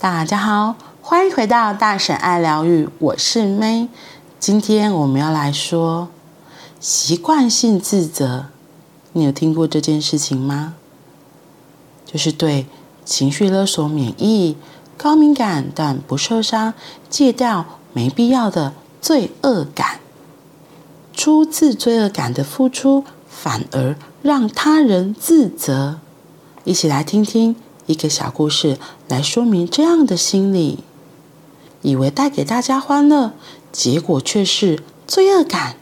大家好，欢迎回到大婶爱疗愈，我是 May。今天我们要来说习惯性自责。你有听过这件事情吗？就是对情绪勒索免疫、高敏感但不受伤，戒掉没必要的罪恶感。出自罪恶感的付出，反而让他人自责。一起来听听一个小故事，来说明这样的心理。以为带给大家欢乐，结果却是罪恶感。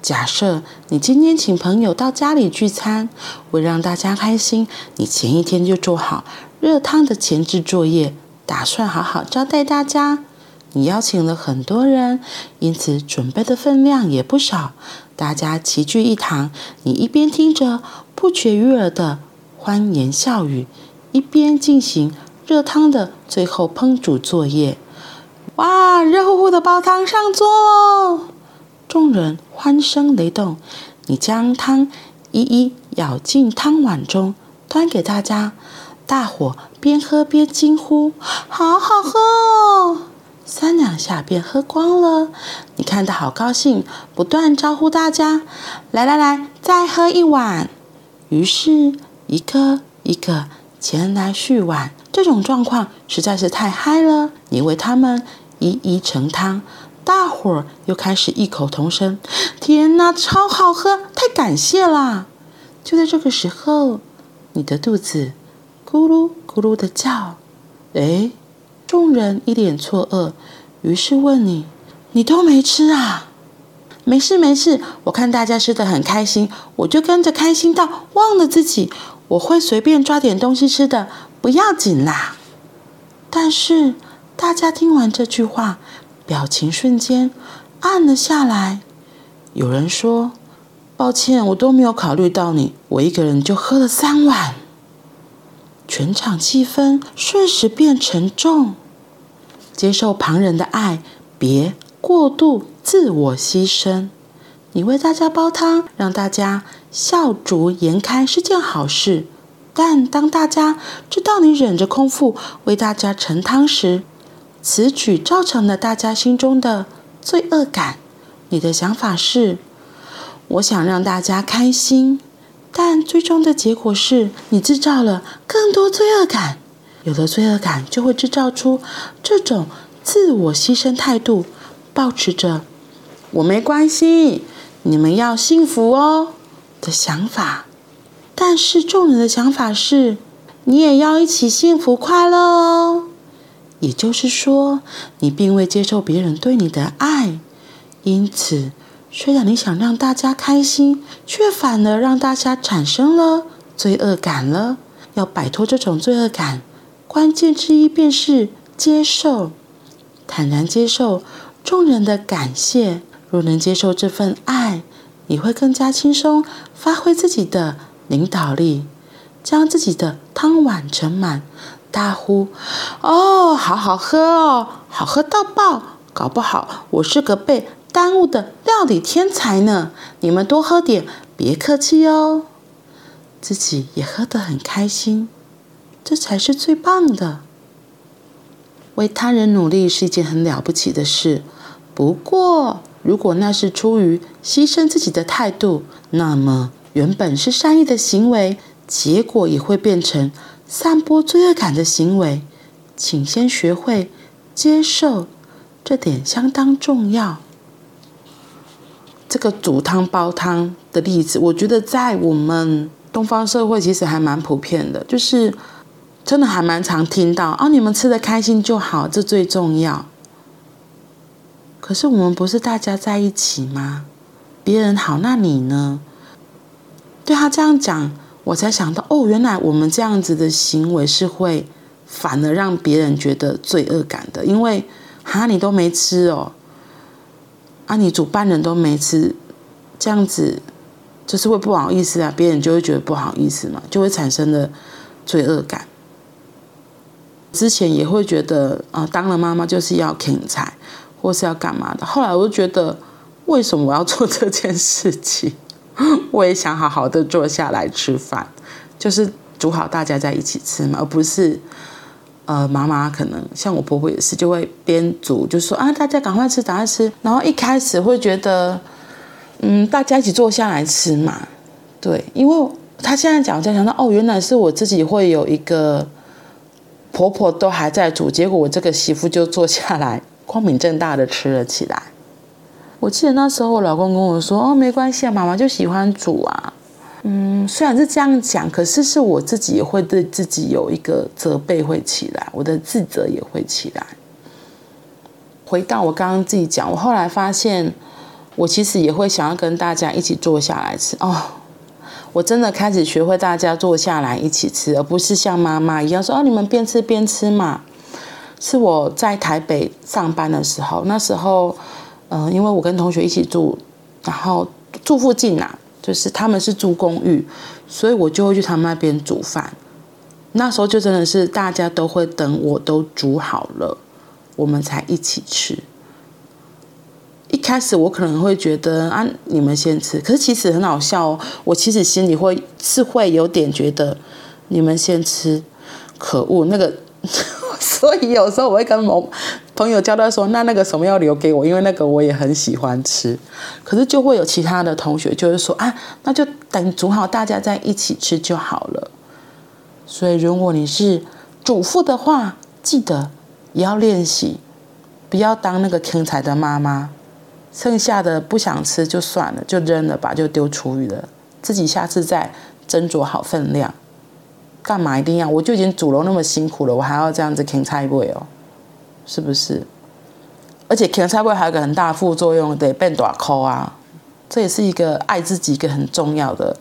假设你今天请朋友到家里聚餐，为让大家开心，你前一天就做好热汤的前置作业，打算好好招待大家。你邀请了很多人，因此准备的分量也不少。大家齐聚一堂，你一边听着不绝于耳的欢言笑语，一边进行热汤的最后烹煮作业。哇，热乎乎的煲汤上桌喽！众人欢声雷动，你将汤一一舀进汤碗中，端给大家。大伙边喝边惊呼：“好好喝哦！”三两下便喝光了。你看得好高兴，不断招呼大家：“来来来，再喝一碗。”于是，一个一个前来续碗。这种状况实在是太嗨了，你为他们一一盛汤。大伙儿又开始异口同声：“天哪，超好喝！太感谢啦！”就在这个时候，你的肚子咕噜咕噜的叫。哎，众人一脸错愕，于是问你：“你都没吃啊？”“没事没事，我看大家吃得很开心，我就跟着开心到忘了自己。我会随便抓点东西吃的，不要紧啦。”但是大家听完这句话，表情瞬间暗了下来。有人说：“抱歉，我都没有考虑到你，我一个人就喝了三碗。”全场气氛瞬时变沉重。接受旁人的爱，别过度自我牺牲。你为大家煲汤，让大家笑逐颜开是件好事。但当大家知道你忍着空腹为大家盛汤时，此举造成了大家心中的罪恶感。你的想法是：我想让大家开心，但最终的结果是你制造了更多罪恶感。有了罪恶感，就会制造出这种自我牺牲态度，保持着“我没关系，你们要幸福哦”的想法。但是众人的想法是：你也要一起幸福快乐哦。也就是说，你并未接受别人对你的爱，因此，虽然你想让大家开心，却反而让大家产生了罪恶感了。要摆脱这种罪恶感，关键之一便是接受，坦然接受众人的感谢。若能接受这份爱，你会更加轻松发挥自己的领导力，将自己的汤碗盛满。大呼：“哦，好好喝哦，好喝到爆！搞不好我是个被耽误的料理天才呢。你们多喝点，别客气哦。自己也喝得很开心，这才是最棒的。为他人努力是一件很了不起的事。不过，如果那是出于牺牲自己的态度，那么原本是善意的行为，结果也会变成……”散播罪恶感的行为，请先学会接受，这点相当重要。这个煮汤煲汤的例子，我觉得在我们东方社会其实还蛮普遍的，就是真的还蛮常听到啊，你们吃的开心就好，这最重要。可是我们不是大家在一起吗？别人好，那你呢？对他这样讲。我才想到，哦，原来我们这样子的行为是会反而让别人觉得罪恶感的，因为哈，你都没吃哦，啊，你主办人都没吃，这样子就是会不好意思啊，别人就会觉得不好意思嘛，就会产生了罪恶感。之前也会觉得啊，当了妈妈就是要勤财，或是要干嘛的，后来我就觉得，为什么我要做这件事情？我也想好好的坐下来吃饭，就是煮好大家在一起吃嘛，而不是，呃，妈妈可能像我婆婆也是，就会边煮就说啊，大家赶快吃，赶快吃。然后一开始会觉得，嗯，大家一起坐下来吃嘛，对，因为她现在讲，就想到哦，原来是我自己会有一个婆婆都还在煮，结果我这个媳妇就坐下来，光明正大的吃了起来。我记得那时候我老公跟我说，哦，没关系啊，妈妈就喜欢煮啊。嗯，虽然是这样讲，可是是我自己也会对自己有一个责备会起来，我的自责也会起来。回到我刚刚自己讲，我后来发现，我其实也会想要跟大家一起坐下来吃哦。我真的开始学会大家坐下来一起吃，而不是像妈妈一样说哦，你们边吃边吃嘛。是我在台北上班的时候，那时候，嗯、因为我跟同学一起住，然后住附近呐、啊。就是他们是住公寓，所以我就会去他们那边煮饭。那时候就真的是大家都会等我都煮好了，我们才一起吃。一开始我可能会觉得啊，你们先吃，可是其实很好笑哦。我其实心里会是会有点觉得你们先吃，可恶那个。所以有时候我会跟某朋友交代说，那那个什么要留给我，因为那个我也很喜欢吃。可是就会有其他的同学就是说啊，那就等煮好，大家在一起吃就好了。所以如果你是主妇的话，记得也要练习，不要当那个天才的妈妈，剩下的不想吃就算了，就扔了吧，就丢厨余了，自己下次再斟酌好分量。干嘛一定要？我就已经煮了那么辛苦了，我还要这样子啃菜味哦，是不是？而且啃菜味还有一个很大的副作用，得变大口啊。这也是一个爱自己一个很重要的，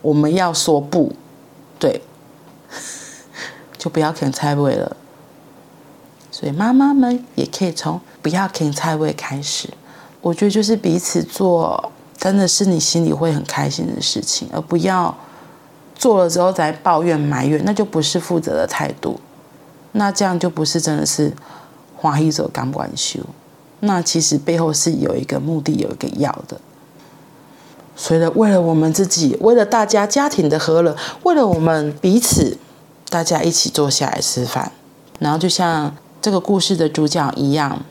我们要说不，对，就不要啃菜味了。所以妈妈们也可以从不要啃菜味开始。我觉得就是彼此做，真的是你心里会很开心的事情，而不要。做了之后再抱怨埋怨，那就不是负责的态度，那这样就不是真的是欢喜做甘愿受。那其实背后是有一个目的，有一个要的。所以呢，为了我们自己，为了大家家庭的和乐，为了我们彼此，大家一起坐下来吃饭，然后就像这个故事的主角一样，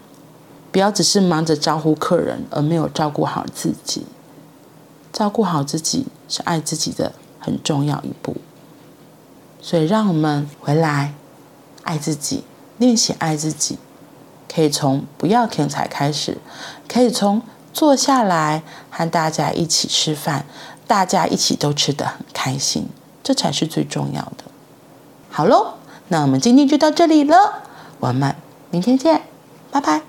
不要只是忙着招呼客人，而没有照顾好自己。照顾好自己是爱自己的。很重要一步，所以让我们回来爱自己，练习爱自己，可以从不要天才开始，可以从坐下来和大家一起吃饭，大家一起都吃得很开心，这才是最重要的。好喽，那我们今天就到这里了，我们明天见，拜拜。